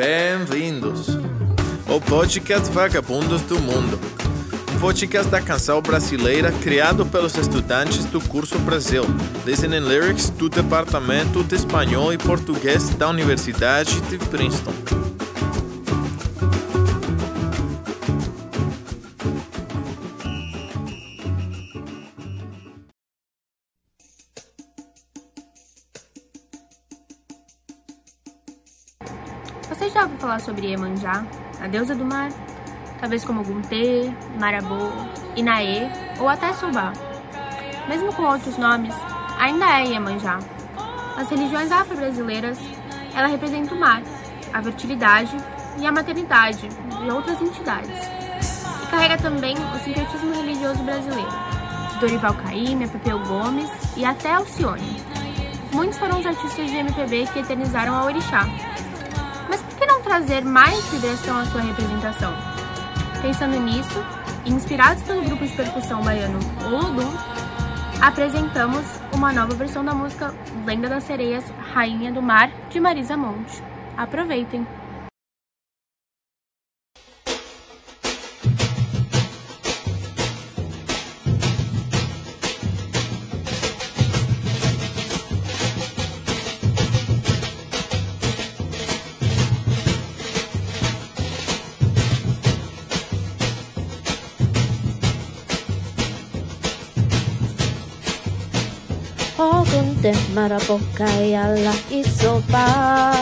Bem-vindos ao podcast Vagabundos do Mundo, um podcast da canção brasileira criado pelos estudantes do curso Brasil, Listening Lyrics do Departamento de Espanhol e Português da Universidade de Princeton. Você já ouviu falar sobre Iemanjá, a deusa do mar? Talvez como Guntê, Marabô, Inaê ou até Subá. Mesmo com outros nomes, ainda é Iemanjá. Nas religiões afro-brasileiras, ela representa o mar, a fertilidade e a maternidade de outras entidades. E carrega também o sincretismo religioso brasileiro, de Dorival Caymmi, Pepeu Gomes e até Alcione. Muitos foram os artistas de MPB que eternizaram a orixá, trazer mais vibração à sua representação? Pensando nisso, inspirados pelo grupo de percussão baiano Olodum, apresentamos uma nova versão da música Lenda das Sereias, Rainha do Mar, de Marisa Monte. Aproveitem! 허공대 말아볼까야라 있어봐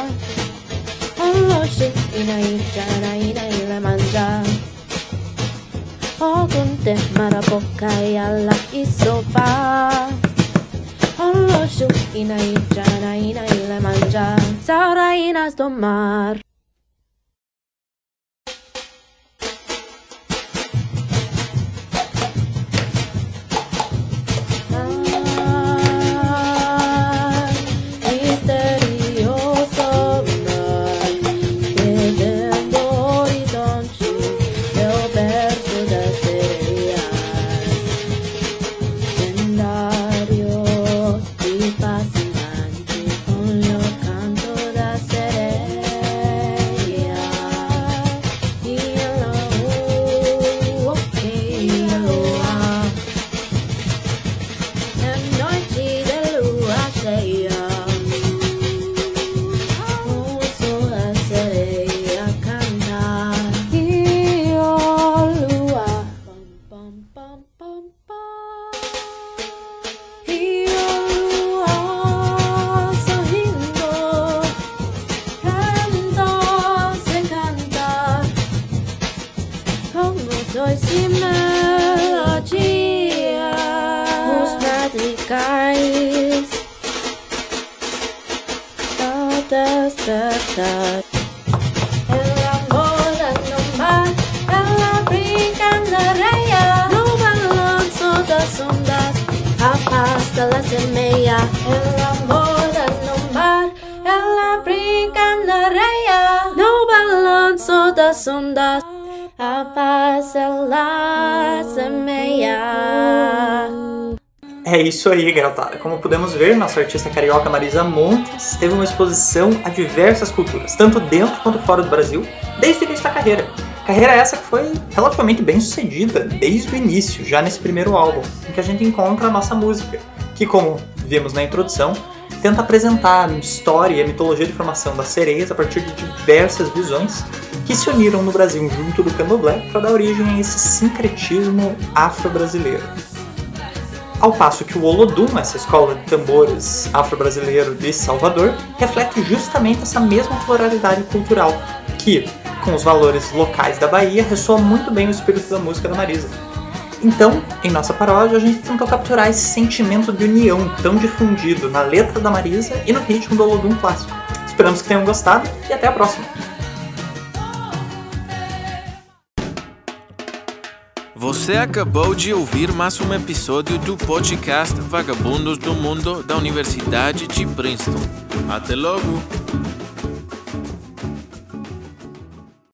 얼럿이 이나 있잖아 이나 이래 만자 허공대 말아볼까야라 있어봐 얼럿이 이나 있잖아 이나 이래 만자 살아이나스 돈말 como dois e melodia Os madrigais Ao despertar Ela mora no mar Ela brinca na areia No balanço das ondas A paz ela semeia Ela mora no mar Ela brinca na areia No balanço das ondas a paz. É isso aí, garotada. Como podemos ver, nossa artista carioca Marisa Montes teve uma exposição a diversas culturas, tanto dentro quanto fora do Brasil, desde o início da carreira. Carreira essa que foi relativamente bem sucedida desde o início, já nesse primeiro álbum, em que a gente encontra a nossa música, que, como vimos na introdução, tenta apresentar a história e a mitologia de formação das sereias a partir de diversas visões que se uniram no Brasil junto do candomblé para dar origem a esse sincretismo afro-brasileiro. Ao passo que o Olodum, essa escola de tambores afro-brasileiro de Salvador, reflete justamente essa mesma pluralidade cultural, que, com os valores locais da Bahia, ressoa muito bem o espírito da música da Marisa. Então, em nossa paródia, a gente tentou capturar esse sentimento de união tão difundido na letra da Marisa e no ritmo do Olodum clássico. Esperamos que tenham gostado e até a próxima! Você acabou de ouvir mais um episódio do podcast Vagabundos do Mundo da Universidade de Princeton. Até logo!